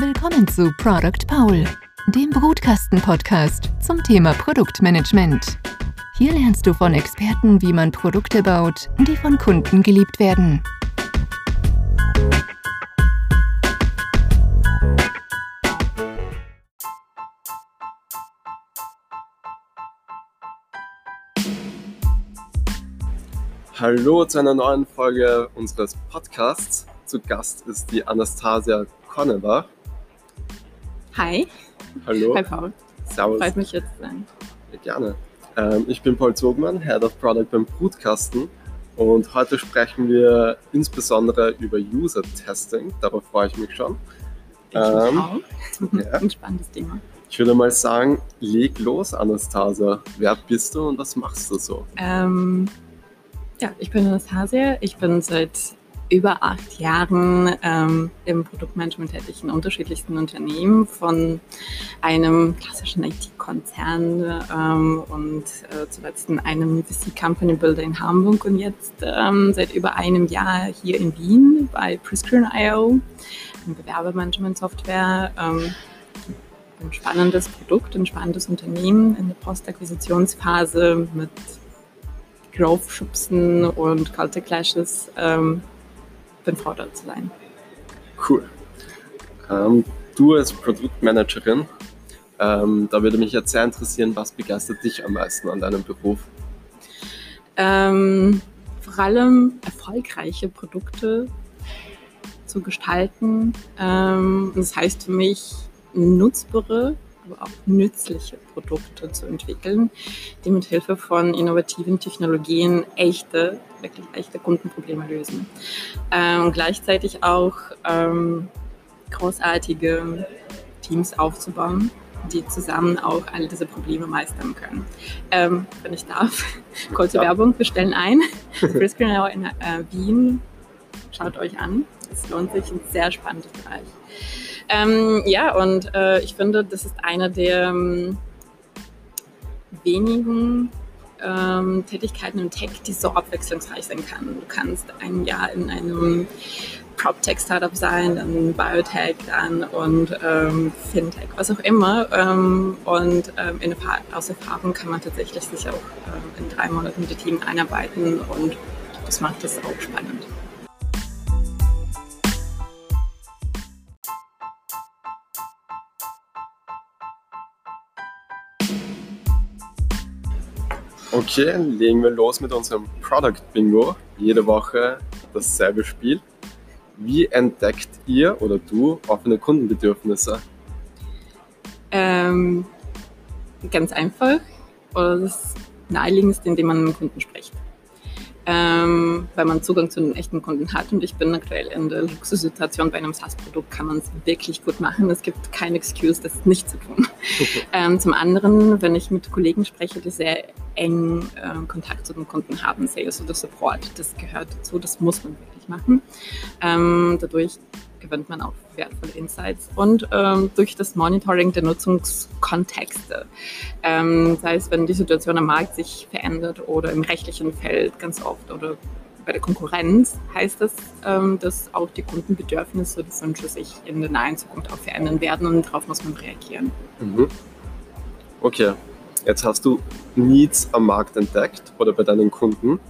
Willkommen zu Product Paul, dem Brutkasten-Podcast zum Thema Produktmanagement. Hier lernst du von Experten, wie man Produkte baut, die von Kunden geliebt werden. Hallo zu einer neuen Folge unseres Podcasts. Zu Gast ist die Anastasia Konnebach. Hi. Hallo. Hi Paul. Servus. Freut mich hier zu sein. Ja, gerne. Ähm, ich bin Paul Zogmann, Head of Product beim Brutkasten und heute sprechen wir insbesondere über User Testing. Darauf freue ich mich schon. Ich Ähm, auch. ja. Ein spannendes Thema. Ich würde mal sagen, leg los, Anastasia. Wer bist du und was machst du so? Ähm, ja, ich bin Anastasia. Ich bin seit über acht Jahren ähm, im Produktmanagement tätig in unterschiedlichsten Unternehmen, von einem klassischen IT-Konzern ähm, und äh, zuletzt in einem VC-Company Builder in Hamburg und jetzt ähm, seit über einem Jahr hier in Wien bei Prescreen.io, eine Bewerbermanagement-Software. Ähm, ein spannendes Produkt, ein spannendes Unternehmen in der Postakquisitionsphase mit Growth-Schubsen und Culture Clashes. Ähm, bin froh, da zu sein. Cool. Ähm, du als Produktmanagerin, ähm, da würde mich jetzt sehr interessieren, was begeistert dich am meisten an deinem Beruf? Ähm, vor allem erfolgreiche Produkte zu gestalten. Ähm, das heißt für mich, nutzbare, aber auch nützliche Produkte zu entwickeln, die mit Hilfe von innovativen Technologien echte, wirklich echte Kundenprobleme lösen. Ähm, und gleichzeitig auch ähm, großartige Teams aufzubauen, die zusammen auch all diese Probleme meistern können. Ähm, wenn ich darf, kurze Ja. Werbung, wir stellen ein. Prescreener in äh, Wien, schaut euch an. Es lohnt sich, ein sehr spannendes Bereich. Ähm, ja, und äh, ich finde, das ist einer der ähm, wenigen ähm, Tätigkeiten im Tech, die so abwechslungsreich sein kann. Du kannst ein Jahr in einem PropTech-Startup sein, dann Biotech, dann und ähm, Fintech, was auch immer. Ähm, und ähm, in aus Erfahrung kann man tatsächlich sich auch ähm, in drei Monaten mit dem Team einarbeiten und das macht es auch spannend. Okay, legen wir los mit unserem Product Bingo. Jede Woche dasselbe Spiel. Wie entdeckt ihr oder du offene Kundenbedürfnisse? Ähm, ganz einfach. Oder das naheliegendste, indem man mit dem Kunden spricht. Ähm, weil man Zugang zu den echten Kunden hat und ich bin aktuell in der Luxussituation bei einem SaaS-Produkt, kann man es wirklich gut machen. Es gibt keine Excuse, das nicht zu tun. ähm, zum anderen, wenn ich mit Kollegen spreche, die sehr eng äh, Kontakt zu den Kunden haben, Sales oder Support, das gehört dazu, das muss man wirklich machen. Ähm, dadurch gewinnt man auch wertvolle Insights und ähm, durch das Monitoring der Nutzungskontexte, ähm, sei es, wenn die Situation am Markt sich verändert oder im rechtlichen Feld ganz oft oder bei der Konkurrenz, heißt das, ähm, dass auch die Kundenbedürfnisse und Wünsche sich in der nahen Zukunft auch verändern werden und darauf muss man reagieren. Mhm. Okay, jetzt hast du Needs am Markt entdeckt oder bei deinen Kunden.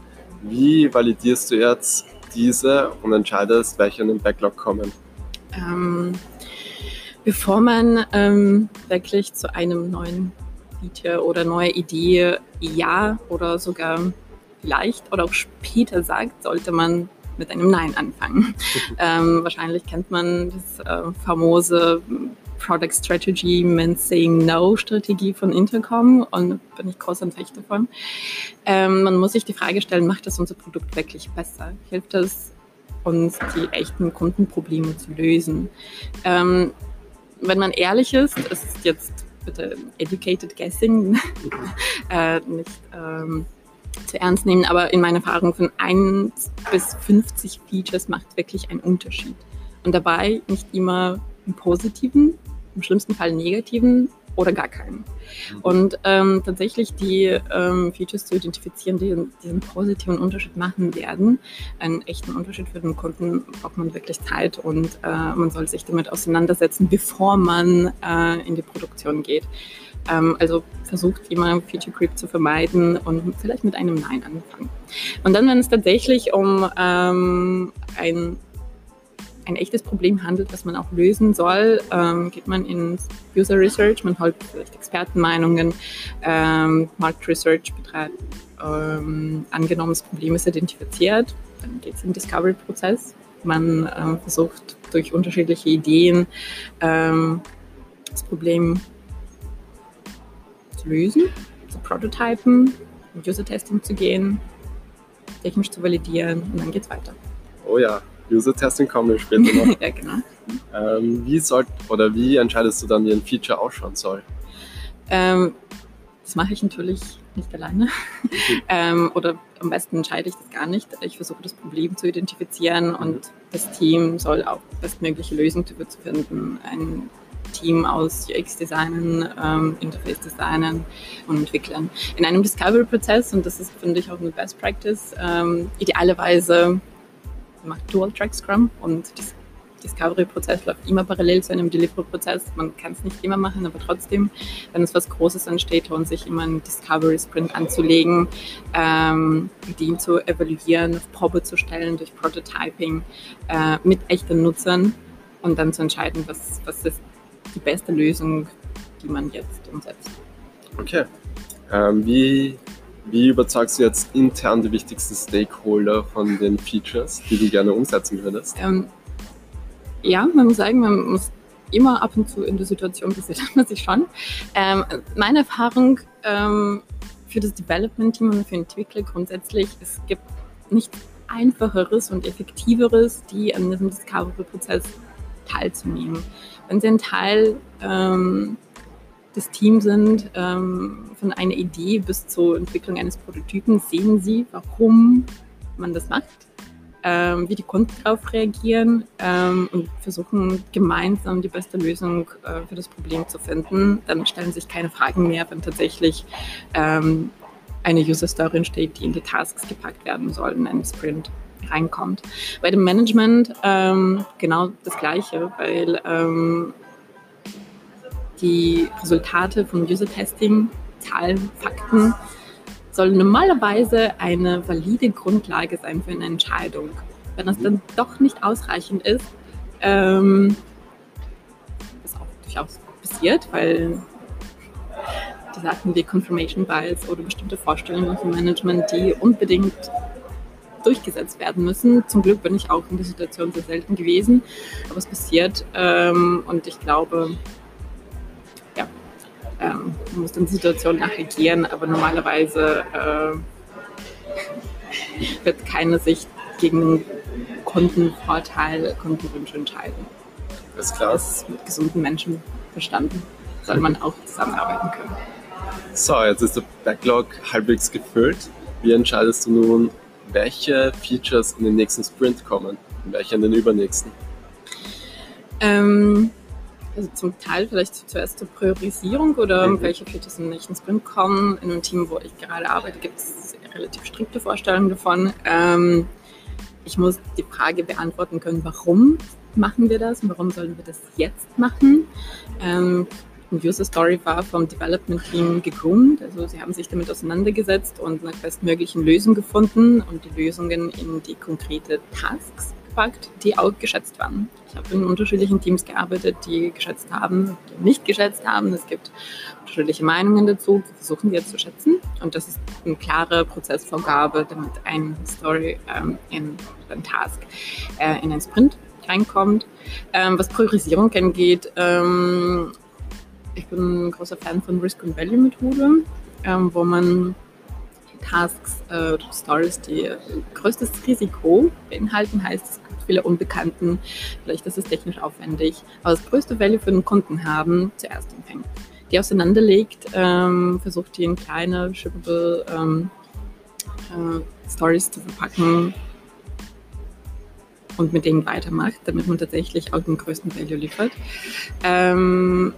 Wie validierst du jetzt diese und entscheidest, welche in den Backlog kommen? Ähm, bevor man ähm, wirklich zu einem neuen Feature oder neue Idee ja oder sogar vielleicht oder auch später sagt, sollte man mit einem Nein anfangen. ähm, wahrscheinlich kennt man das äh, famose Product Strategy means Saying No Strategie von Intercom und bin ich groß ein Fecht davon. Ähm, man muss sich die Frage stellen, macht das unser Produkt wirklich besser? Hilft es uns, die echten Kundenprobleme zu lösen? Ähm, wenn man ehrlich ist, es ist jetzt bitte educated guessing, äh, nicht ähm, zu ernst nehmen, aber in meiner Erfahrung von 1 bis 50 Features macht wirklich einen Unterschied. Und dabei nicht immer im positiven, im schlimmsten Fall negativen oder gar keinen. Und ähm, tatsächlich die ähm, Features zu identifizieren, die diesen positiven Unterschied machen werden, einen echten Unterschied für den Kunden, braucht man wirklich Zeit und äh, man soll sich damit auseinandersetzen, bevor man äh, in die Produktion geht. Ähm, also versucht immer Feature Creep zu vermeiden und vielleicht mit einem Nein anfangen. Und dann, wenn es tatsächlich um ähm, ein ein echtes Problem handelt, was man auch lösen soll, ähm, geht man ins User Research, man holt vielleicht Expertenmeinungen, ähm, Marktresearch betreibt, ähm, angenommen das Problem ist identifiziert, dann geht es im Discovery-Prozess. Man ähm, versucht durch unterschiedliche Ideen ähm, das Problem zu lösen, zu prototypen, in User-Testing zu gehen, technisch zu validieren und dann geht es weiter. Oh ja, User-Testing kommen wir später noch. ja, genau. Ähm, wie soll oder wie entscheidest du dann, wie ein Feature ausschauen soll? Ähm, das mache ich natürlich nicht alleine. Ähm, oder am besten entscheide ich das gar nicht. Ich versuche das Problem zu identifizieren und mhm. das Team soll auch bestmögliche Lösungen dafür zu finden. Ein Team aus UX-Designen, ähm, Interface-Designen und Entwicklern. In einem Discovery-Prozess, und das ist, finde ich, auch eine Best Practice, ähm, idealerweise macht Dual-Track Scrum und das Discovery-Prozess läuft immer parallel zu einem Delivery-Prozess. Man kann es nicht immer machen, aber trotzdem, wenn es was Großes ansteht, lohnt sich immer einen Discovery-Sprint anzulegen, ähm, Ideen zu evaluieren, auf Probe zu stellen durch Prototyping äh, mit echten Nutzern und dann zu entscheiden, was, was ist die beste Lösung, die man jetzt umsetzt. Okay. Ähm, wie wie überzeugst du jetzt intern die wichtigsten Stakeholder von den Features, die du gerne umsetzen würdest? Ähm, ja, man muss sagen, man muss immer ab und zu in der Situation passiert man sich schon. Ähm, meine Erfahrung ähm, für das Development-Team und für Entwickler grundsätzlich, es gibt nicht einfacheres und effektiveres, die an diesem Discovery-Prozess teilzunehmen. Wenn sie einen Teil ähm, des Teams sind, ähm, von einer Idee bis zur Entwicklung eines Prototypen, sehen sie, warum man das macht, ähm, wie die Kunden darauf reagieren ähm, und versuchen gemeinsam die beste Lösung äh, für das Problem zu finden. Dann stellen sich keine Fragen mehr, wenn tatsächlich ähm, eine User Story entsteht, die in die Tasks gepackt werden soll in einen Sprint reinkommt. Bei dem Management ähm, genau das Gleiche, weil ähm, die Resultate von User-Testing, Zahlen, Fakten, sollen normalerweise eine valide Grundlage sein für eine Entscheidung. Wenn das dann doch nicht ausreichend ist, ähm, was auch durchaus passiert, weil die Sachen wie Confirmation Bias oder bestimmte Vorstellungen vom Management, die unbedingt durchgesetzt werden müssen. Zum Glück bin ich auch in der Situation sehr selten gewesen, aber es passiert ähm, und ich glaube, ähm, man muss dann die Situation nachregieren, aber normalerweise äh, wird keiner sich gegen Kundenvorteil, Kundenwünsche entscheiden. Das ist klar. Das ist mit gesunden Menschen verstanden. Soll man auch zusammenarbeiten können. So, jetzt ist der Backlog halbwegs gefüllt. Wie entscheidest du nun, welche Features in den nächsten Sprint kommen und welche in den übernächsten? Ähm, also zum Teil vielleicht zuerst zur Priorisierung oder mhm. welche Features im nächsten Sprint kommen. In einem Team, wo ich gerade arbeite, gibt es relativ strikte Vorstellungen davon. Ähm, ich muss die Frage beantworten können, warum machen wir das und warum sollen wir das jetzt machen. Ähm, User Story war vom Development Team gegründet. Also sie haben sich damit auseinandergesetzt und nach bestmöglichen Lösungen gefunden und die Lösungen in die konkrete Tasks gepackt, die auch geschätzt waren. Ich habe in unterschiedlichen Teams gearbeitet, die geschätzt haben, die nicht geschätzt haben. Es gibt unterschiedliche Meinungen dazu. Wir versuchen jetzt zu schätzen. Und das ist eine klare Prozessvorgabe, damit ein Story ähm, in ein Task äh, in einen Sprint reinkommt. Ähm, was Priorisierung angeht, ähm, ich bin ein großer Fan von Risk and Value Methode, ähm, wo man Tasks äh, Stories, die größtes Risiko beinhalten, heißt, es gibt viele Unbekannten, vielleicht ist es technisch aufwendig, aber das größte Value für den Kunden haben, zuerst empfängt. Die auseinanderlegt, ähm, versucht die in kleine, shippable ähm, äh, Stories zu verpacken und mit denen weitermacht, damit man tatsächlich auch den größten Value liefert. Ähm,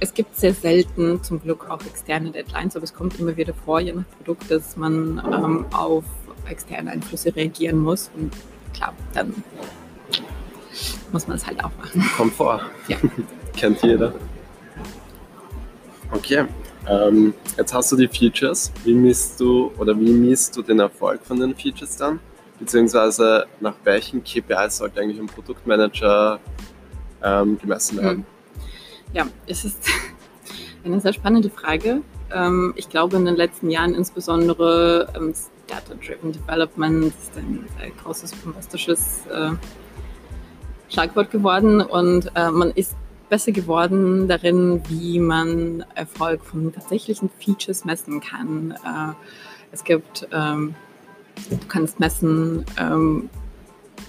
es gibt sehr selten zum Glück auch externe Deadlines, aber es kommt immer wieder vor, je nach Produkt, dass man ähm, auf externe Einflüsse reagieren muss. Und klar, dann muss man es halt auch machen. Kommt vor. Ja. Kennt jeder. Okay. Ähm, jetzt hast du die Features. Wie misst du oder wie misst du den Erfolg von den Features dann? Beziehungsweise nach welchen KPIs sollte eigentlich ein Produktmanager ähm, gemessen werden? Ja, es ist eine sehr spannende Frage. Ähm, ich glaube, in den letzten Jahren insbesondere ähm, Data-Driven Development ist ein großes, bombastisches äh, Schlagwort geworden und äh, man ist besser geworden darin, wie man Erfolg von tatsächlichen Features messen kann. Äh, es gibt, ähm, du kannst messen,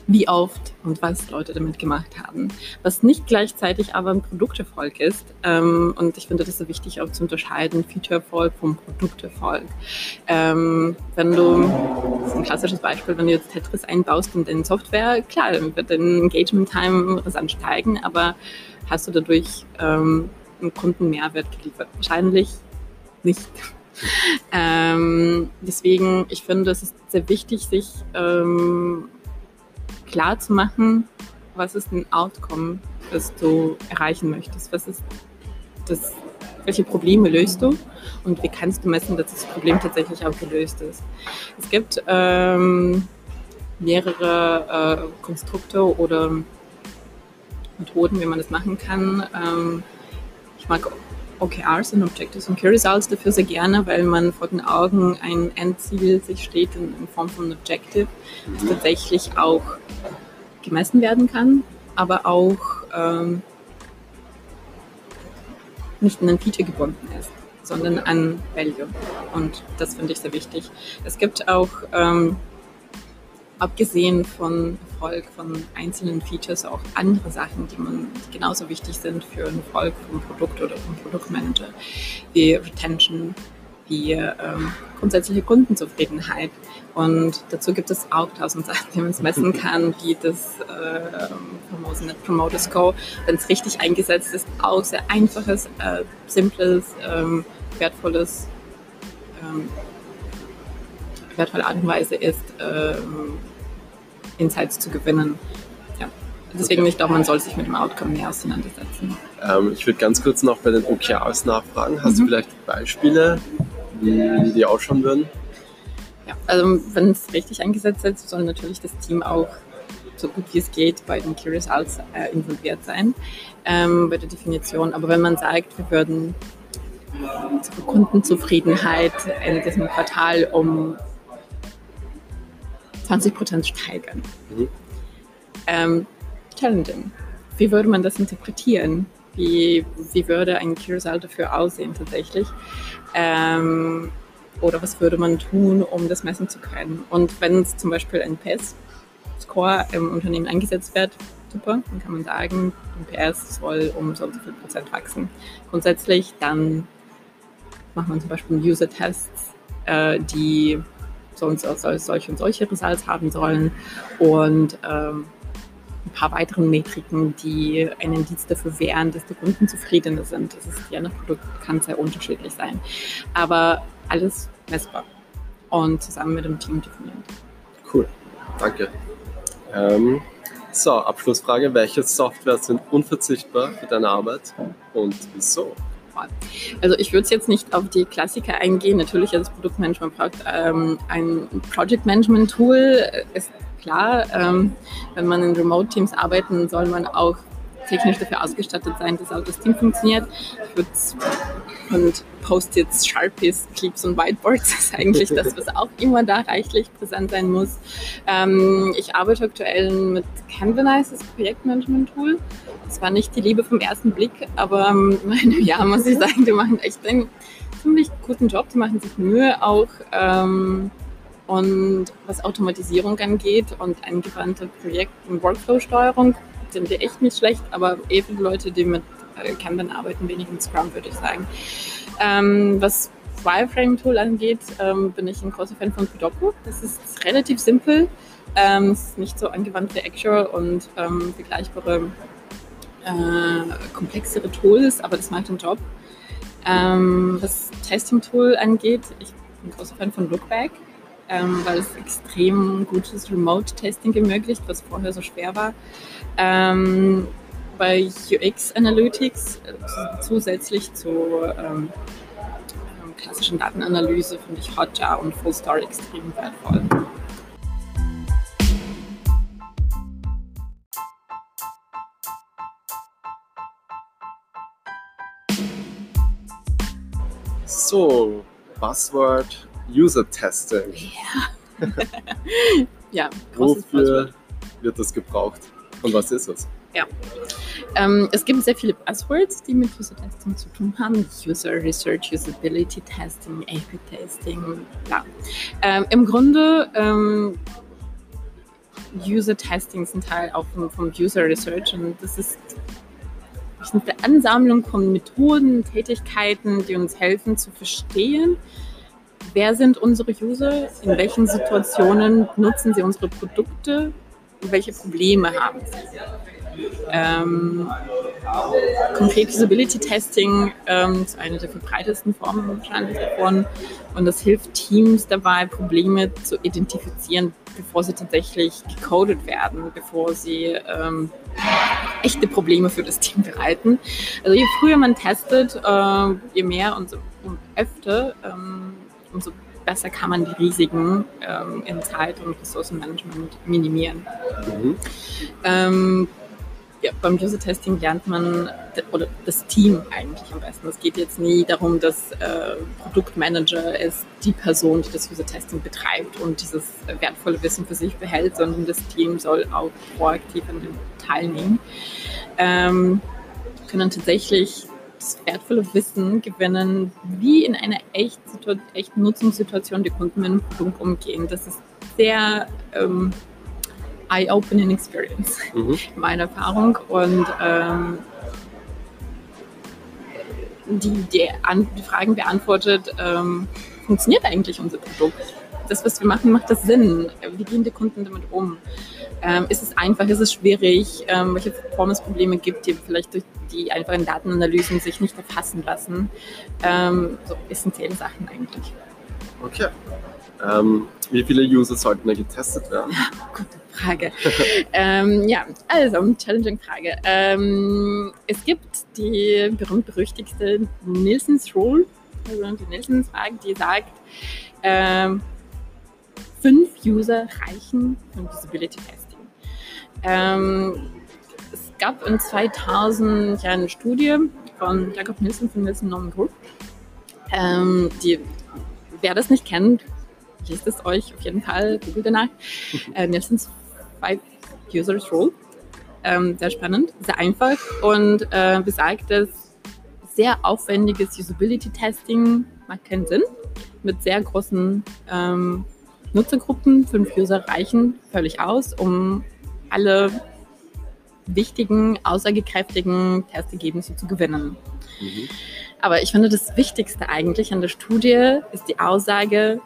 wie oft und was Leute damit gemacht haben. Was nicht gleichzeitig aber ein Produkterfolg ist. Ähm, und ich finde das so wichtig auch zu unterscheiden, Feature-Erfolg vom Produkterfolg. Ähm, wenn du, das ist ein klassisches Beispiel, wenn du jetzt Tetris einbaust in deine Software, klar, dann wird dein Engagement-Time rasant steigen, aber hast du dadurch ähm, einen Kundenmehrwert geliefert? Wahrscheinlich nicht. ähm, deswegen, ich finde, es ist sehr wichtig, sich ähm, klar zu machen, was ist ein Outcome, das du erreichen möchtest. Was ist das, welche Probleme löst du und wie kannst du messen, dass das Problem tatsächlich auch gelöst ist. Es gibt ähm, mehrere äh, Konstrukte oder Methoden, wie man das machen kann. Ähm, ich mag OKRs und Objectives und Key Results dafür sehr gerne, weil man vor den Augen ein Endziel sich steht in, in Form von Objective, das tatsächlich auch gemessen werden kann, aber auch ähm, nicht an ein Feature gebunden ist, sondern an Value. Und das finde ich sehr wichtig. Es gibt auch ähm, abgesehen von Erfolg von einzelnen Features auch andere Sachen, die man genauso wichtig sind für den Erfolg vom Produkt oder vom Produktmanager, wie Retention, wie ähm, grundsätzliche Kundenzufriedenheit. Und dazu gibt es auch tausend Sachen, die man messen kann, wie das äh, famose Net Promoter Score, wenn es richtig eingesetzt ist, auch sehr einfaches, äh, simples, ähm, wertvolles ähm, wertvolle Art und Weise ist, ähm, Insights zu gewinnen. Ja. Deswegen, okay. ich glaube, man soll sich mit dem Outcome mehr auseinandersetzen. Ähm, ich würde ganz kurz noch bei den OKRs nachfragen. Hast mhm. du vielleicht Beispiele, wie die ausschauen würden? Ja, also wenn es richtig eingesetzt ist, soll natürlich das Team auch so gut wie es geht bei den Key Results äh, involviert sein, ähm, bei der Definition. Aber wenn man sagt, wir würden zur Kundenzufriedenheit in diesem Quartal um 20 Prozent steigern. Mhm. Ähm, challenging. Wie würde man das interpretieren? Wie, wie würde ein Key-Result dafür aussehen tatsächlich? Ähm, oder was würde man tun, um das messen zu können? Und wenn es zum Beispiel ein PS-Score im Unternehmen eingesetzt wird, super, dann kann man sagen, ein PS soll um so und so viel Prozent wachsen. Grundsätzlich dann macht man zum Beispiel User-Tests, äh, die so und so, solche und solche Results haben sollen und ähm, ein paar weiteren Metriken, die ein Indiz dafür wären, dass die Kunden zufriedener sind. Das ist je nach Produkt kann sehr unterschiedlich sein, aber alles messbar und zusammen mit dem Team definiert. Cool, danke. Ähm, so, Abschlussfrage. Welche Software sind unverzichtbar für deine Arbeit und wieso? Also ich würde jetzt nicht auf die Klassiker eingehen. Natürlich, als Produktmanagement braucht ähm, ein Project Management Tool. Ist klar, ähm, wenn man in Remote Teams arbeiten, soll man auch technisch dafür ausgestattet sein, dass auch das Team funktioniert. Und Post-its, Sharpies, Clips und Whiteboards ist eigentlich das, was auch immer da reichlich präsent sein muss. Ähm, ich arbeite aktuell mit Canvanize, das Projektmanagement-Tool. Das war nicht die Liebe vom ersten Blick, aber ähm, ja, muss ich sagen, die machen echt einen ziemlich guten Job, die machen sich Mühe auch. Ähm, und was Automatisierung angeht und angewandte Projekt- und Workflow-Steuerung, sind die echt nicht schlecht, aber viele Leute, die mit äh, Kanban arbeiten, wenig mit Scrum, würde ich sagen. Ähm, was Wireframe-Tool angeht, ähm, bin ich ein großer Fan von Kudoku. Das ist relativ simpel. Ähm, es ist nicht so angewandt wie Actual und ähm, vergleichbare äh, komplexere Tools, aber das macht den Job. Ähm, was Testing-Tool angeht, ich bin großer Fan von Lookback, ähm, weil es extrem gutes Remote-Testing ermöglicht, was vorher so schwer war. Ähm, bei UX Analytics äh, zusätzlich zu ähm, ähm, klassischen Datenanalyse finde ich Hotjar und Full Story extrem wertvoll. So, Buzzword User Testing. Ja. ja, Wofür wird das gebraucht und was ist es? Ähm, es gibt sehr viele Buzzwords, die mit User Testing zu tun haben. User Research, Usability Testing, A-B Testing, ja. Ähm, Im Grunde ähm, User Testing sind Teil auch vom, vom User Research und das ist eine Ansammlung von Methoden, Tätigkeiten, die uns helfen zu verstehen, wer sind unsere User, in welchen Situationen nutzen sie unsere Produkte und welche Probleme haben sie. Ähm, konkret Usability Testing ähm, ist eine der verbreitesten Formen wahrscheinlich davon und das hilft Teams dabei, Probleme zu identifizieren, bevor sie tatsächlich gecodet werden, bevor sie ähm, echte Probleme für das Team bereiten. Also je früher man testet, äh, je mehr und, so, und öfter, ähm, umso besser kann man die Risiken ähm, in Zeit- und Ressourcenmanagement minimieren. Mhm. Ähm, ja, beim User-Testing lernt man, oder das Team eigentlich am besten. Es geht jetzt nie darum, dass äh, Produktmanager ist die Person, die das User-Testing betreibt und dieses wertvolle Wissen für sich behält, sondern das Team soll auch proaktiv an dem teilnehmen. Ähm, können tatsächlich das wertvolle Wissen gewinnen, wie in einer echt echten Nutzungssituation die Kunden mit dem Produkt umgehen. Das ist sehr ähm, eye-opening Experience, Mhm. meine Erfahrung. Und ähm, die, die, an, die Fragen beantwortet, ähm, funktioniert eigentlich unser Produkt? Das, was wir machen, macht das Sinn? Wie gehen die Kunden damit um? Ähm, ist es einfach, ist es schwierig? Ähm, welche Performance-Probleme gibt es, die vielleicht durch die einfachen Datenanalysen sich nicht erfassen lassen? Ähm, so essentielle Sachen eigentlich. Okay. Ähm, wie viele User sollten da getestet werden? Gute Frage. ähm, ja, also, challenging Frage. Ähm, es gibt die berühmt-berüchtigte Nielsen's Rule, also die Nielsen's-Frage, die sagt, ähm, fünf User reichen für ein Usability-Testing. Ähm, es gab in 2000 ja eine Studie von Jakob Nielsen von Nielsen Norman Group. Ähm, die, wer das nicht kennt, lest es euch auf jeden Fall, googelt danach. Äh, Nielsen's Five Users Rule. Ähm, sehr spannend, sehr einfach und äh, besagt, dass sehr aufwendiges Usability-Testing macht keinen Sinn. Mit sehr großen ähm, Nutzergruppen, fünf User reichen völlig aus, um alle wichtigen, aussagekräftigen Testergebnisse zu gewinnen. Mhm. Aber ich finde, das Wichtigste eigentlich an der Studie ist die Aussage,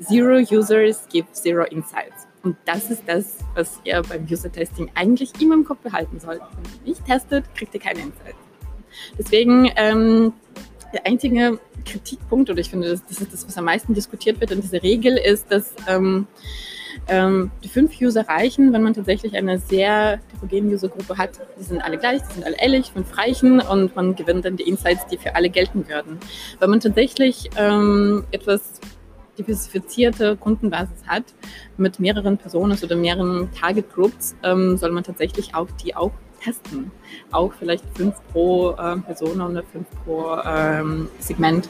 Zero Users give Zero Insights. Und das ist das, was ihr beim User-Testing eigentlich immer im Kopf behalten sollt. Wenn ihr nicht testet, kriegt ihr keine Insights. Deswegen ähm, der einzige Kritikpunkt, oder ich finde, das, das ist das, was am meisten diskutiert wird in dieser Regel, ist, dass ähm, ähm, die fünf User reichen, wenn man tatsächlich eine sehr heterogene Usergruppe hat. Die sind alle gleich, die sind alle ehrlich, fünf reichen und man gewinnt dann die Insights, die für alle gelten würden. Wenn man tatsächlich ähm, etwas diversifizierte Kundenbasis hat mit mehreren Personen oder mehreren Target Groups, ähm, soll man tatsächlich auch die auch testen. Auch vielleicht fünf pro ähm, Person oder fünf pro ähm, Segment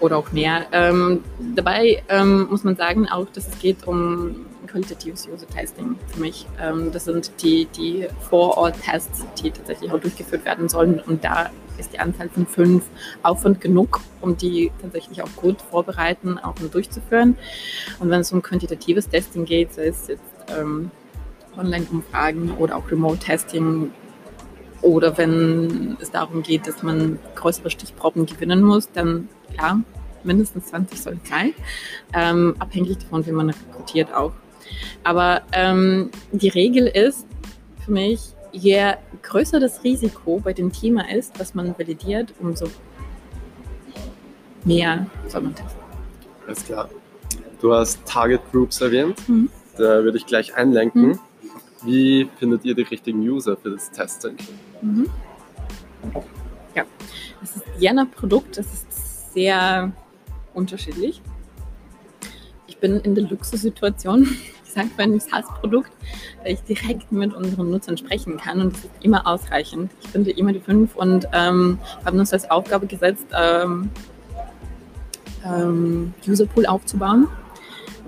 oder auch mehr. Ähm, dabei ähm, muss man sagen auch, dass es geht um qualitatives User-Testing für mich. Ähm, das sind die, die Vor-Ort-Tests, die tatsächlich auch durchgeführt werden sollen. Und da ist die Anzahl von fünf Aufwand genug, um die tatsächlich auch gut vorbereiten, auch um durchzuführen. Und wenn es um quantitatives Testing geht, sei es jetzt ähm, Online-Umfragen oder auch Remote-Testing oder wenn es darum geht, dass man größere Stichproben gewinnen muss, dann klar, mindestens 20 soll es sein, ähm, abhängig davon, wie man rekrutiert auch. Aber ähm, die Regel ist für mich, je größer das Risiko bei dem Thema ist, was man validiert, umso mehr soll man testen. Alles klar. Du hast Target Groups erwähnt. Mhm. Da würde ich gleich einlenken. Mhm. Wie findet ihr die richtigen User für das Testing? Mhm. Ja, es ist je Produkt, das ist sehr unterschiedlich. Ich bin in der Luxussituation, ich sage bei einem SaaS-Produkt, da ich direkt mit unseren Nutzern sprechen kann und das ist immer ausreichend. Ich finde immer die fünf und ähm, haben uns als Aufgabe gesetzt, ähm, ähm, Userpool aufzubauen, auf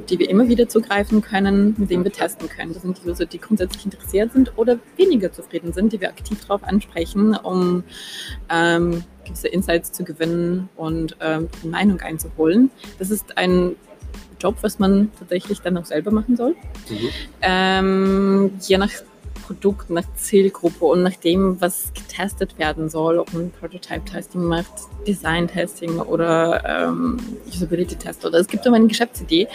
die wir immer wieder zugreifen können, mit denen wir testen können. Das sind die User, die grundsätzlich interessiert sind oder weniger zufrieden sind, die wir aktiv darauf ansprechen, um ähm, gewisse Insights zu gewinnen und ähm, eine Meinung einzuholen. Das ist ein Job, was man tatsächlich dann auch selber machen soll. Mhm. Ähm, je nach Produkt, nach Zielgruppe und nach dem, was getestet werden soll, ob man Prototype-Testing macht, Design-Testing oder ähm, Usability-Test oder es gibt immer eine Geschäftsidee,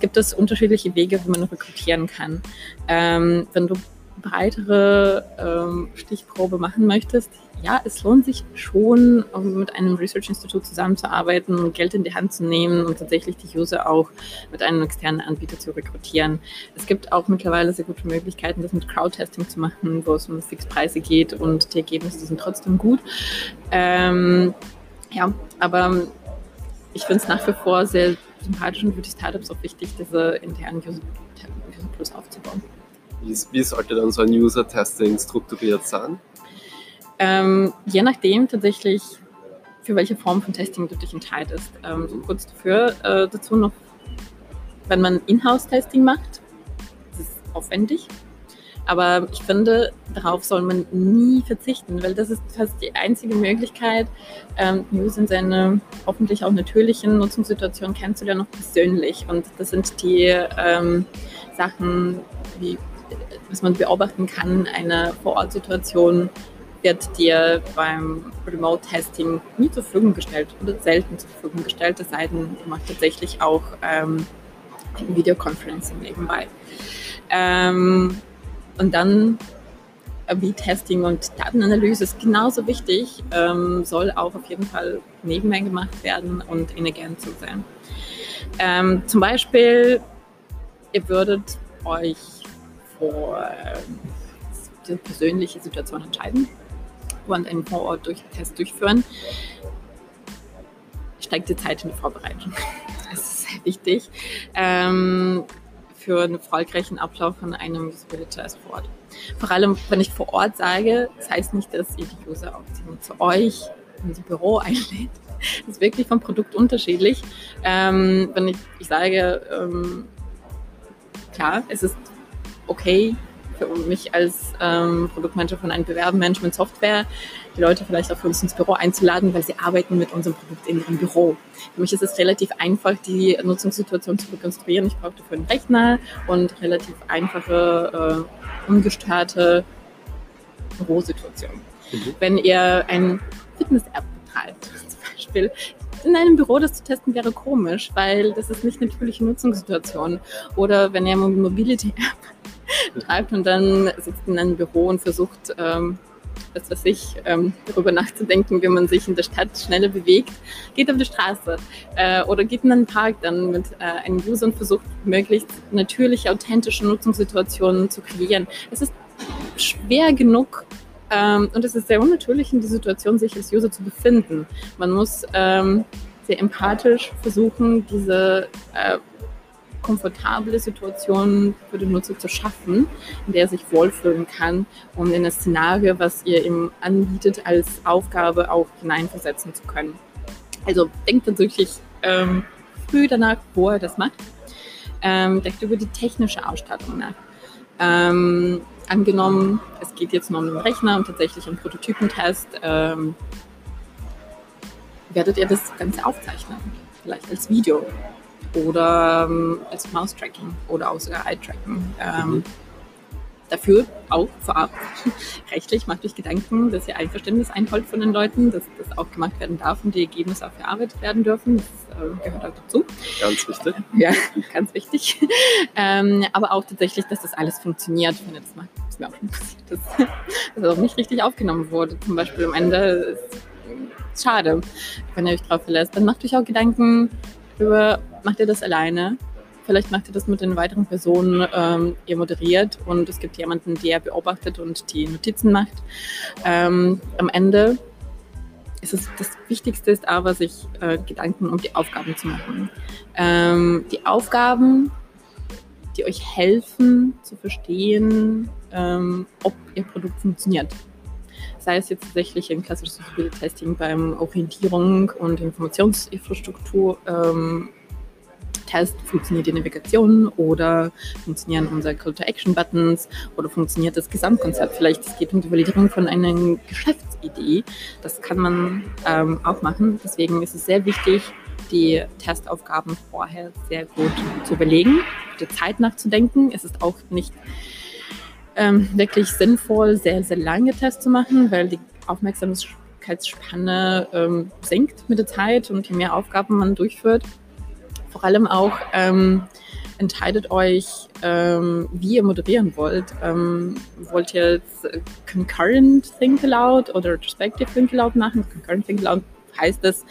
gibt es unterschiedliche Wege, wie man rekrutieren kann. Ähm, wenn du breitere ähm, Stichprobe machen möchtest, ja, es lohnt sich schon, um mit einem Research-Institut zusammenzuarbeiten Geld in die Hand zu nehmen und tatsächlich die User auch mit einem externen Anbieter zu rekrutieren. Es gibt auch mittlerweile sehr gute Möglichkeiten, das mit Crowd-Testing zu machen, wo es um Fixpreise geht und die Ergebnisse sind trotzdem gut. Ähm, ja, aber ich finde es nach wie vor sehr sympathisch und für die Startups auch wichtig, diese internen User Plus aufzubauen. Wie, wie sollte dann so ein User-Testing strukturiert sein? Ähm, je nachdem tatsächlich, für welche Form von Testing du dich entscheidest. Ähm, so kurz dafür, äh, dazu noch, wenn man Inhouse-Testing macht, das ist aufwendig. Aber ich finde, darauf soll man nie verzichten, weil das ist fast die einzige Möglichkeit, ähm, News in seiner hoffentlich auch natürlichen Nutzungssituation kennenzulernen, auch persönlich. Und das sind die ähm, Sachen, wie, was man beobachten kann, eine Vorortsituation wird dir beim Remote-Testing nie zur Verfügung gestellt oder selten zur Verfügung gestellt, es sei denn, du machst tatsächlich auch ähm, Videoconferencing nebenbei. Ähm, und dann A-B-Testing und Datenanalyse ist genauso wichtig, ähm, soll auch auf jeden Fall nebenbei gemacht werden und in Ergänzung sein. Ähm, zum Beispiel, ihr würdet euch ähm, die persönliche Situation entscheiden und einen Vorort-Test durchführen, steigt die Zeit in die Vorbereitung. Das ist sehr wichtig ähm, für einen erfolgreichen Ablauf von einem Usability-Test vor Ort. Vor allem, wenn ich vor Ort sage, das heißt nicht, dass ihr die User auch zu euch in das Büro einlädt. Das ist wirklich vom Produkt unterschiedlich. Ähm, wenn ich, ich sage, ähm, klar, es ist okay, für mich als ähm, Produktmanager von einem Bewerbenmanagement-Software, die Leute vielleicht auch für uns ins Büro einzuladen, weil sie arbeiten mit unserem Produkt in ihrem Büro. Für mich ist es relativ einfach, die Nutzungssituation zu rekonstruieren. Ich brauche dafür einen Rechner und relativ einfache, äh, ungestörte Bürosituation. Mhm. Wenn ihr ein Fitness-App betreibt, zum Beispiel, in einem Büro das zu testen wäre komisch, weil das ist nicht eine natürliche Nutzungssituation. Oder wenn ihr eine Mobility-App treibt und dann sitzt in einem Büro und versucht, ähm, was ich, ähm, darüber nachzudenken, wie man sich in der Stadt schneller bewegt, geht auf die Straße äh, oder geht in einen Park dann mit äh, einem User und versucht, möglichst natürliche, authentische Nutzungssituationen zu kreieren. Es ist schwer genug, ähm, und es ist sehr unnatürlich, in die Situation sich als User zu befinden. Man muss ähm, sehr empathisch versuchen, diese äh, komfortable Situation für den Nutzer zu schaffen, in der er sich wohlfühlen kann, um in das Szenario, was ihr ihm anbietet, als Aufgabe auch hineinversetzen zu können. Also denkt wirklich ähm, früh danach, wo er das macht. Ähm, denkt über die technische Ausstattung nach. Ähm, angenommen, es geht jetzt nur um den Rechner und tatsächlich einen Prototypentest, ähm, werdet ihr das Ganze aufzeichnen, vielleicht als Video oder ähm, als Mouse-Tracking oder auch sogar Eye-Tracking. Ähm, mhm. Dafür auch vorab rechtlich macht euch Gedanken, dass ihr Einverständnis einholt von den Leuten, dass das auch gemacht werden darf und die Ergebnisse auch verarbeitet werden dürfen. Das äh, gehört auch dazu. Ganz wichtig. Ja, ganz wichtig. ähm, aber auch tatsächlich, dass das alles funktioniert, wenn ihr das macht mir auch schon passiert, dass das auch nicht richtig aufgenommen wurde. Zum Beispiel am Ende ist schade, wenn ihr euch drauf verlässt. Dann macht euch auch Gedanken über, macht ihr das alleine? Vielleicht macht ihr das mit den weiteren Personen, ähm, ihr moderiert und es gibt jemanden, der beobachtet und die Notizen macht. Ähm, am Ende ist es das Wichtigste ist aber, sich äh, Gedanken um die Aufgaben zu machen. Ähm, die Aufgaben, die euch helfen zu verstehen, ähm, ob ihr Produkt funktioniert. Sei es jetzt tatsächlich ein klassisches Testing beim Orientierung und Informationsinfrastruktur ähm, Test, funktioniert die Navigation oder funktionieren unsere Call-to-Action-Buttons oder funktioniert das Gesamtkonzept. Vielleicht es geht um die Validierung von einer Geschäftsidee. Das kann man ähm, auch machen. Deswegen ist es sehr wichtig, die Testaufgaben vorher sehr gut zu überlegen, die Zeit nachzudenken. Es ist auch nicht ähm, wirklich sinnvoll, sehr, sehr lange Tests zu machen, weil die Aufmerksamkeitsspanne ähm, sinkt mit der Zeit und je mehr Aufgaben man durchführt, vor allem auch ähm, entscheidet euch, ähm, wie ihr moderieren wollt. Ähm, wollt ihr jetzt Concurrent Think Aloud oder Retrospective Think Aloud machen? Concurrent Think Aloud heißt es,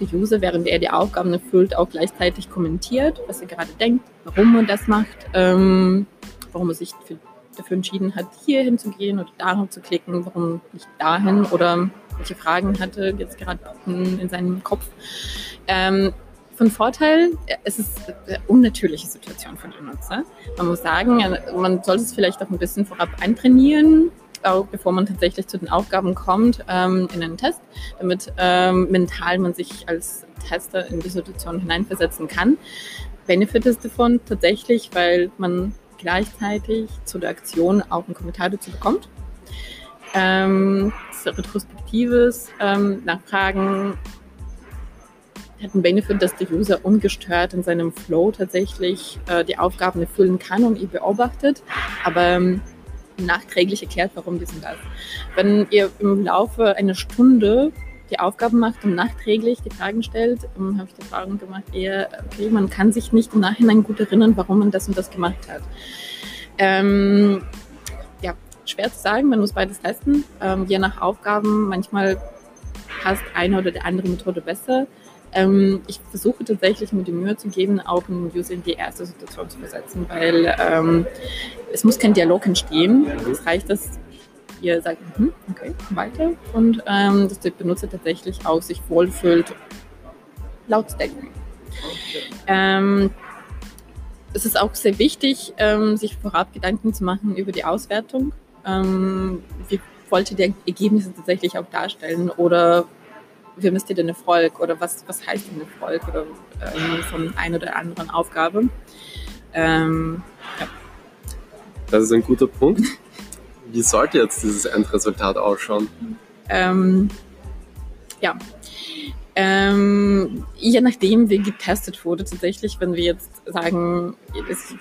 der User, während er die Aufgaben erfüllt, auch gleichzeitig kommentiert, was er gerade denkt, warum er das macht, ähm, warum er sich für, dafür entschieden hat, hier hinzugehen oder dahin zu klicken, warum nicht dahin oder welche Fragen hatte jetzt gerade in seinem Kopf. Ähm, von Vorteil, es ist eine unnatürliche Situation für den Nutzer. Man muss sagen, man sollte es vielleicht auch ein bisschen vorab eintrainieren, auch bevor man tatsächlich zu den Aufgaben kommt ähm, in einen Test, damit ähm, mental man sich als Tester in die Situation hineinversetzen kann. Benefit ist davon tatsächlich, weil man gleichzeitig zu der Aktion auch einen Kommentar dazu bekommt. Ähm, retrospektives ähm, Nachfragen hat einen Benefit, dass der User ungestört in seinem Flow tatsächlich äh, die Aufgaben erfüllen kann und ihr beobachtet, aber ähm, nachträglich erklärt, warum die sind das. Wenn ihr im Laufe einer Stunde die Aufgaben macht und nachträglich die Fragen stellt, ähm, habe ich die Erfahrung gemacht, eher, okay, man kann sich nicht im Nachhinein gut erinnern, warum man das und das gemacht hat. Ähm, ja, schwer zu sagen, man muss beides testen. Ähm, je nach Aufgaben, manchmal passt eine oder die andere Methode besser. Ähm, ich versuche tatsächlich mir die Mühe zu geben, auch einen User in die erste Situation zu versetzen, weil ähm, es muss kein Dialog entstehen. Es reicht, dass ihr sagt, hm, okay, weiter und ähm, dass der Benutzer tatsächlich auch sich wohlfühlt, laut zu denken. Okay. Ähm, es ist auch sehr wichtig, ähm, sich vorab Gedanken zu machen über die Auswertung. Ähm, wie wollt ihr die Ergebnisse tatsächlich auch darstellen oder wie misst ihr den Erfolg oder was, was heißt denn Erfolg oder ähm, von einer oder anderen Aufgabe. Ähm, ja. Das ist ein guter Punkt. Wie sollte jetzt dieses Endresultat ausschauen? Ähm, ja, ähm, je nachdem, wie getestet wurde, tatsächlich, wenn wir jetzt sagen, ist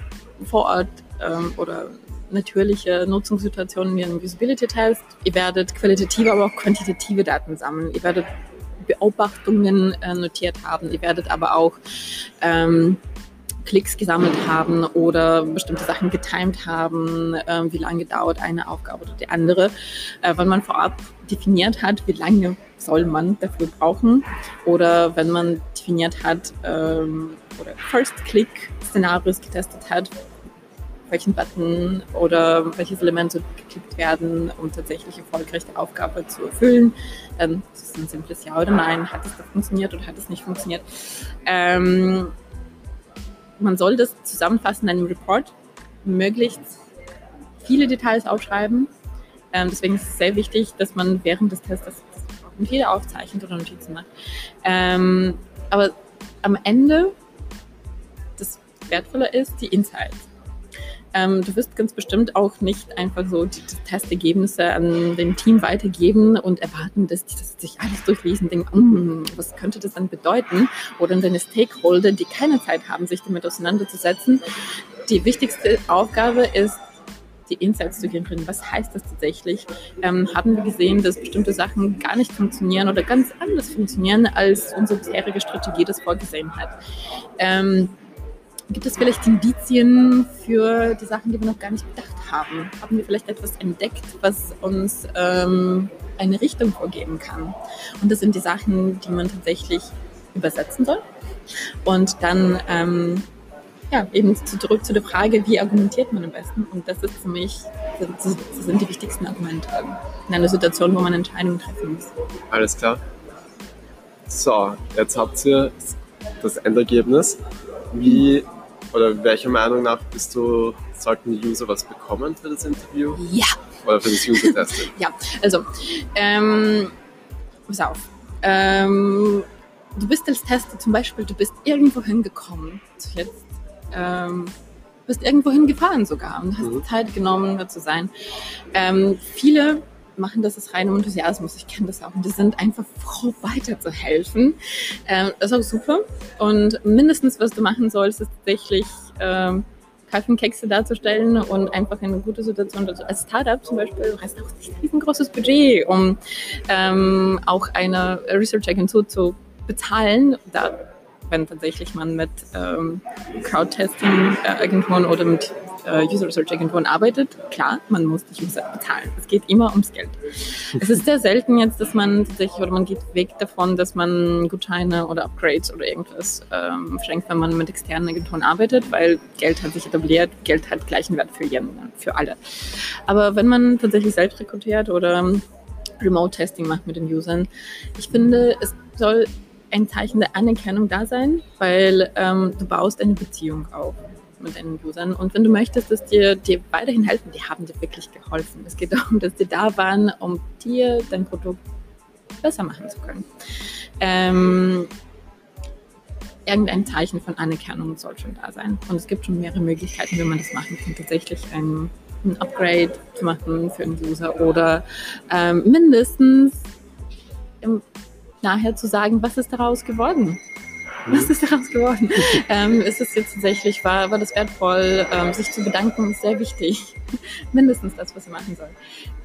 vor Ort ähm, oder natürliche Nutzungssituationen wie ein Usability-Test, ihr werdet qualitative, aber auch quantitative Daten sammeln. Ihr werdet Beobachtungen äh, notiert haben. Ihr werdet aber auch ähm, Klicks gesammelt haben oder bestimmte Sachen getimed haben, äh, wie lange dauert eine Aufgabe oder die andere. Äh, wenn man vorab definiert hat, wie lange soll man dafür brauchen oder wenn man definiert hat ähm, oder First-Click-Szenarios getestet hat, welchen Button oder welches Element so geklickt werden, um tatsächlich erfolgreich die Aufgabe zu erfüllen. Das ist ein simples Ja oder Nein. Hat es funktioniert oder hat es nicht funktioniert? Ähm, man soll das zusammenfassen in einem Report, möglichst viele Details aufschreiben. Ähm, deswegen ist es sehr wichtig, dass man während des Tests das entweder aufzeichnet oder Notizen macht. Ähm, aber am Ende das Wertvolle ist die Insights. Ähm, du wirst ganz bestimmt auch nicht einfach so die, die Testergebnisse an dem Team weitergeben und erwarten, dass die das sich alles durchlesen und denken, mm, was könnte das dann bedeuten? Oder deine Stakeholder, die keine Zeit haben, sich damit auseinanderzusetzen. Die wichtigste Aufgabe ist, die Insights zu generieren. Was heißt das tatsächlich? Ähm, haben wir gesehen, dass bestimmte Sachen gar nicht funktionieren oder ganz anders funktionieren, als unsere bisherige Strategie das vorgesehen hat? Ähm, Gibt es vielleicht Indizien für die Sachen, die wir noch gar nicht bedacht haben? Haben wir vielleicht etwas entdeckt, was uns ähm, eine Richtung vorgeben kann? Und das sind die Sachen, die man tatsächlich übersetzen soll. Und dann ähm, ja, eben zurück zu der Frage, wie argumentiert man am besten? Und das ist für mich, das sind die wichtigsten Argumente in einer Situation, wo man Entscheidungen treffen muss. Alles klar. So, jetzt habt ihr das Endergebnis. Wie oder welcher Meinung nach bist du, sollten die User was bekommen für das Interview? Ja. Oder für das User-Testing? ja, also, ähm, pass auf. Ähm, du bist als Tester zum Beispiel, du bist irgendwo hingekommen, jetzt ähm, bist irgendwo hingefahren sogar und hast mhm. Zeit genommen, da zu sein. Ähm, viele machen das aus reinem Enthusiasmus. Ich kenne das auch. Und die sind einfach froh, weiterzuhelfen. Ähm, das ist auch super. Und mindestens, was du machen sollst, ist tatsächlich ähm, Kaffeekekse darzustellen und einfach eine gute Situation. Also als Startup zum Beispiel, du hast auch ein großes Budget, um ähm, auch eine Research-Agentur zu bezahlen. Da wenn tatsächlich man mit ähm, Crowd-Testing-Agenturen oder mit äh, User Research Agenturen arbeitet, klar, man muss die User bezahlen. Es geht immer ums Geld. es ist sehr selten jetzt, dass man tatsächlich oder man geht weg davon, dass man Gutscheine oder Upgrades oder irgendwas ähm, schenkt, wenn man mit externen Agenturen arbeitet, weil Geld hat sich etabliert, Geld hat gleichen Wert für jeden, für alle. Aber wenn man tatsächlich selbst rekrutiert oder Remote-Testing macht mit den Usern, ich finde, es soll ein Zeichen der Anerkennung da sein, weil ähm, du baust eine Beziehung auf mit deinen Usern. Und wenn du möchtest, dass dir, dir weiterhin helfen, die haben dir wirklich geholfen. Es geht darum, dass die da waren, um dir dein Produkt besser machen zu können. Ähm, irgendein Zeichen von Anerkennung soll schon da sein. Und es gibt schon mehrere Möglichkeiten, wie man das machen kann. Tatsächlich ein, ein Upgrade zu machen für einen User oder ähm, mindestens im, nachher zu sagen, was ist daraus geworden? Was ist daraus geworden? ähm, ist es jetzt tatsächlich, war, war das wertvoll, ähm, sich zu bedanken, ist sehr wichtig. Mindestens das, was sie machen soll.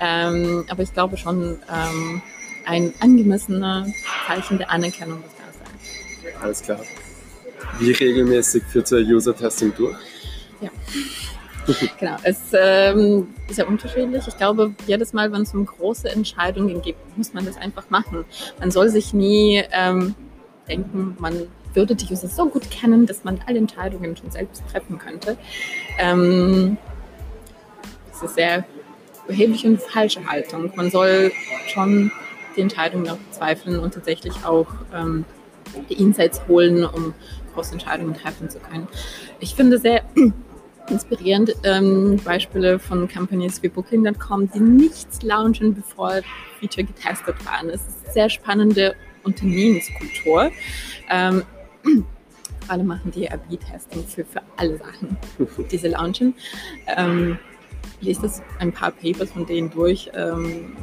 Ähm, aber ich glaube schon, ähm, ein angemessener Zeichen der Anerkennung muss da sein. Alles klar. Wie regelmäßig führt ihr User-Testing durch? Ja. genau, es ähm, ist ja unterschiedlich. Ich glaube, jedes Mal, wenn es um große Entscheidungen geht, muss man das einfach machen. Man soll sich nie ähm, denken, man würde die User so gut kennen, dass man alle Entscheidungen schon selbst treffen könnte. Ähm, das ist sehr erhebliche und falsche Haltung. Man soll schon die Entscheidungen noch zweifeln und tatsächlich auch ähm, die Insights holen, um große Entscheidungen treffen zu können. Ich finde sehr inspirierend ähm, Beispiele von Companies wie Booking.com, die nichts launchen, bevor Feature getestet waren. Es ist eine sehr spannende Unternehmenskultur. Ähm, alle machen die AB-Testing für, für alle Sachen, diese launchen. Ähm, lest das ein paar Papers von denen durch. Ähm,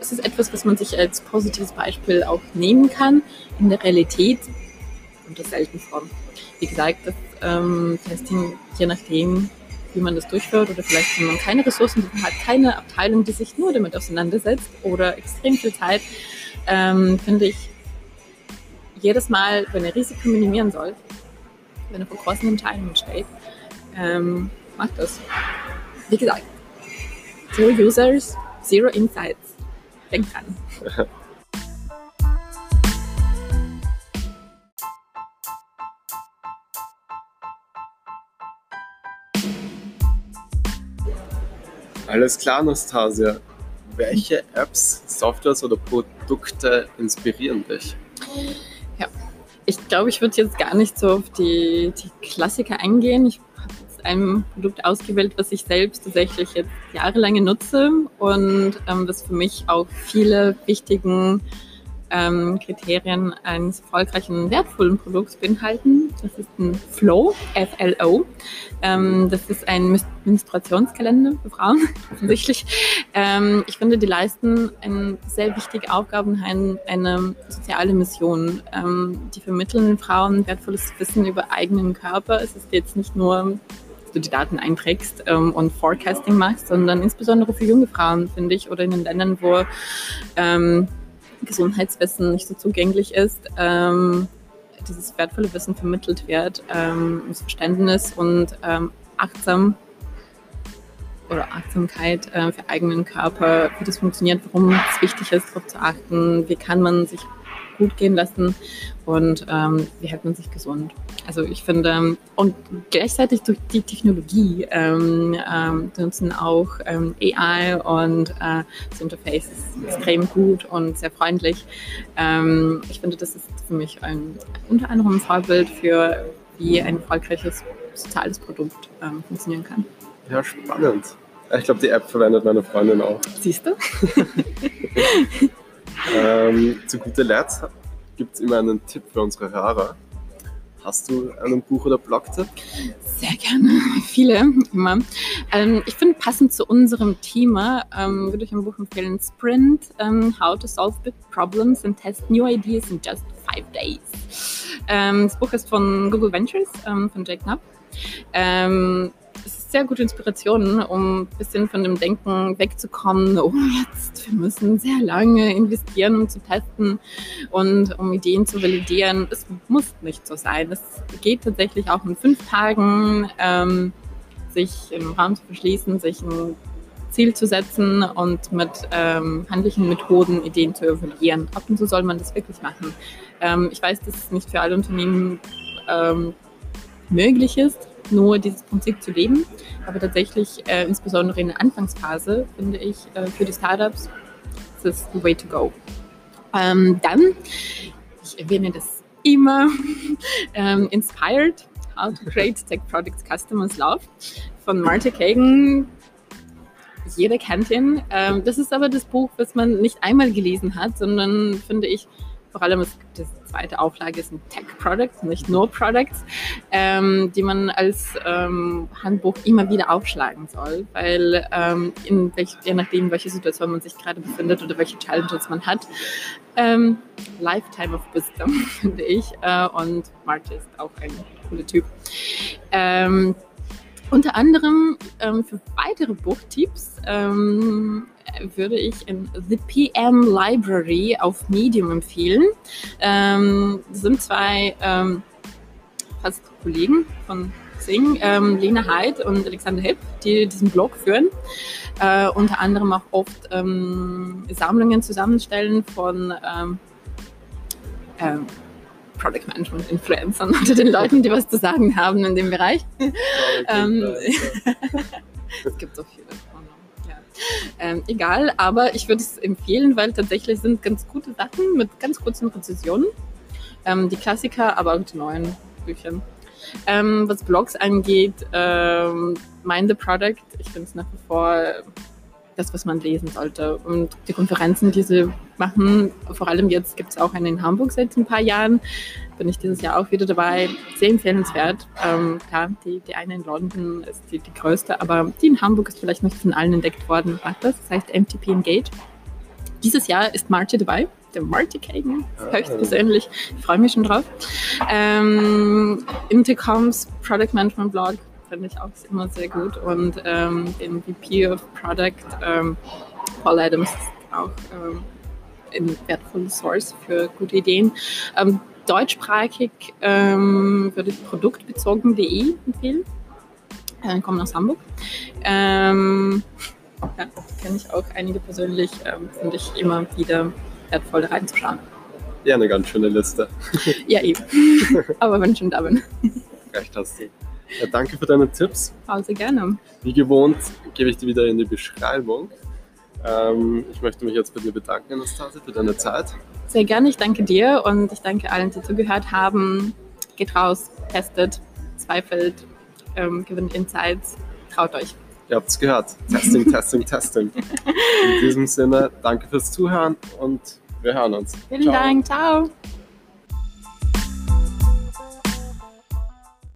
es ist etwas, was man sich als positives Beispiel auch nehmen kann. In der Realität kommt das selten vor. Wie gesagt, das ähm, Testing, je nachdem, wie man das durchführt oder vielleicht, wenn man keine Ressourcen hat, keine Abteilung, die sich nur damit auseinandersetzt oder extrem viel Zeit, ähm, finde ich, jedes Mal, wenn ihr Risiko minimieren sollt, wenn ihr vor großen Entscheidungen steht, ähm, macht das. Wie gesagt, Zero Users, Zero Insights. Denkt dran. Alles klar, Nastasia. Welche Apps, Softwares oder Produkte inspirieren dich? Ja, ich glaube, ich würde jetzt gar nicht so auf die, die Klassiker eingehen. Ich habe jetzt ein Produkt ausgewählt, was ich selbst tatsächlich jetzt jahrelang nutze und ähm, das für mich auch viele wichtigen ähm, Kriterien eines erfolgreichen, wertvollen Produkts beinhalten. Das ist ein Flow, F-L-O. Ähm, das ist ein Menstruationskalender für Frauen, offensichtlich. Ähm, ich finde, die leisten eine sehr wichtige Aufgabe und eine, eine soziale Mission. Ähm, die vermitteln Frauen wertvolles Wissen über eigenen Körper. Es ist jetzt nicht nur du die Daten einträgst ähm, und Forecasting machst, sondern insbesondere für junge Frauen, finde ich, oder in den Ländern, wo ähm, Gesundheitswissen nicht so zugänglich ist, ähm, dieses wertvolle Wissen vermittelt wird, ähm, das Verständnis und ähm, achtsam oder Achtsamkeit äh, für eigenen Körper, wie das funktioniert, warum es wichtig ist, darauf zu achten, wie kann man sich gut gehen lassen und ähm, wie hält man sich gesund. Also ich finde, und gleichzeitig durch die Technologie ähm, ähm, nutzen auch ähm, AI und äh, das Interface ist extrem gut und sehr freundlich. Ähm, ich finde, das ist für mich ein, unter anderem ein Vorbild für, wie ein erfolgreiches soziales Produkt ähm, funktionieren kann. Ja, spannend. Ich glaube, die App verwendet meine Freundin auch. Siehst du? ähm, zu guter Letzt gibt es immer einen Tipp für unsere Hörer. Hast du einen Buch- oder Blog-Tipp? Sehr gerne, viele immer. Ähm, ich finde, passend zu unserem Thema ähm, würde ich ein Buch empfehlen: Sprint, ähm, How to Solve Big Problems and Test New Ideas in Just Five Days. Ähm, das Buch ist von Google Ventures, ähm, von Jake Knapp. Sehr gute Inspiration, um ein bisschen von dem Denken wegzukommen, oh jetzt, wir müssen sehr lange investieren, um zu testen und um Ideen zu validieren. Es muss nicht so sein. Es geht tatsächlich auch in fünf Tagen, ähm, sich im Raum zu verschließen, sich ein Ziel zu setzen und mit ähm, handlichen Methoden Ideen zu evaluieren. Ab und zu soll man das wirklich machen. Ähm, ich weiß, dass es nicht für alle Unternehmen ähm, möglich ist, nur dieses Prinzip zu leben. Aber tatsächlich, äh, insbesondere in der Anfangsphase, finde ich, äh, für die Startups ist the way to go. Ähm, dann, ich erwähne das immer, ähm, Inspired, How to Create Tech Products Customers Love von Marta Kagan. Jeder kennt ihn. Ähm, das ist aber das Buch, was man nicht einmal gelesen hat, sondern finde ich, vor allem es gibt das zweite Auflage ein Tech Product, nicht nur Products, ähm, die man als ähm, Handbuch immer wieder aufschlagen soll, weil ähm, welch, je nachdem, welche Situation man sich gerade befindet oder welche Challenges man hat, ähm, Lifetime of Wisdom, finde ich. Äh, und Marty ist auch ein cooler Typ. Ähm, unter anderem ähm, für weitere Buchtipps würde ich in The PM Library auf Medium empfehlen. Ähm, das sind zwei ähm, fast Kollegen von Xing, ähm, Lena Heid und Alexander Hipp, die diesen Blog führen. Äh, unter anderem auch oft ähm, Sammlungen zusammenstellen von ähm, ähm, Product Management Influencern unter den Leuten, die was zu sagen haben in dem Bereich. ähm, es gibt so viele. Ähm, egal, aber ich würde es empfehlen, weil tatsächlich sind ganz gute Sachen mit ganz kurzen Präzisionen. Ähm, die Klassiker, aber auch die neuen Bücher. Ähm, was Blogs angeht, ähm, Mind the Product, ich finde es nach wie vor das, was man lesen sollte. Und die Konferenzen, die sie machen, vor allem jetzt gibt es auch eine in Hamburg seit ein paar Jahren, bin ich dieses Jahr auch wieder dabei. Sehr empfehlenswert. Ähm, klar, die, die eine in London ist die, die größte, aber die in Hamburg ist vielleicht nicht von allen entdeckt worden. Das heißt MTP Engage. Dieses Jahr ist Marty dabei, der Marty Kagan, höchstpersönlich. Ich freue mich schon drauf. Ähm, Intercoms Product Management Blog finde ich auch immer sehr gut. Und ähm, den VP of Product, ähm, Paul Adams, ist auch ähm, ein wertvolles Source für gute Ideen. Ähm, deutschsprachig ähm, würde ich produktbezogen.de empfehlen. Äh, kommen aus Hamburg. Ähm, ja, kenne ich auch einige persönlich, finde ich immer wieder wertvoll reinzuschauen. Ja, eine ganz schöne Liste. ja, eben. Aber wenn ich schon da bin. Recht hast du. Ja, danke für deine Tipps. Also gerne. Wie gewohnt gebe ich dir wieder in die Beschreibung. Ähm, ich möchte mich jetzt bei dir bedanken, Anastasia, für deine Zeit. Sehr gerne, ich danke dir und ich danke allen, die zugehört haben. Geht raus, testet, zweifelt, ähm, gewinnt Insights, traut euch. Ihr habt es gehört. Testing, Testing, Testing. In diesem Sinne, danke fürs Zuhören und wir hören uns. Vielen ciao. Dank, ciao.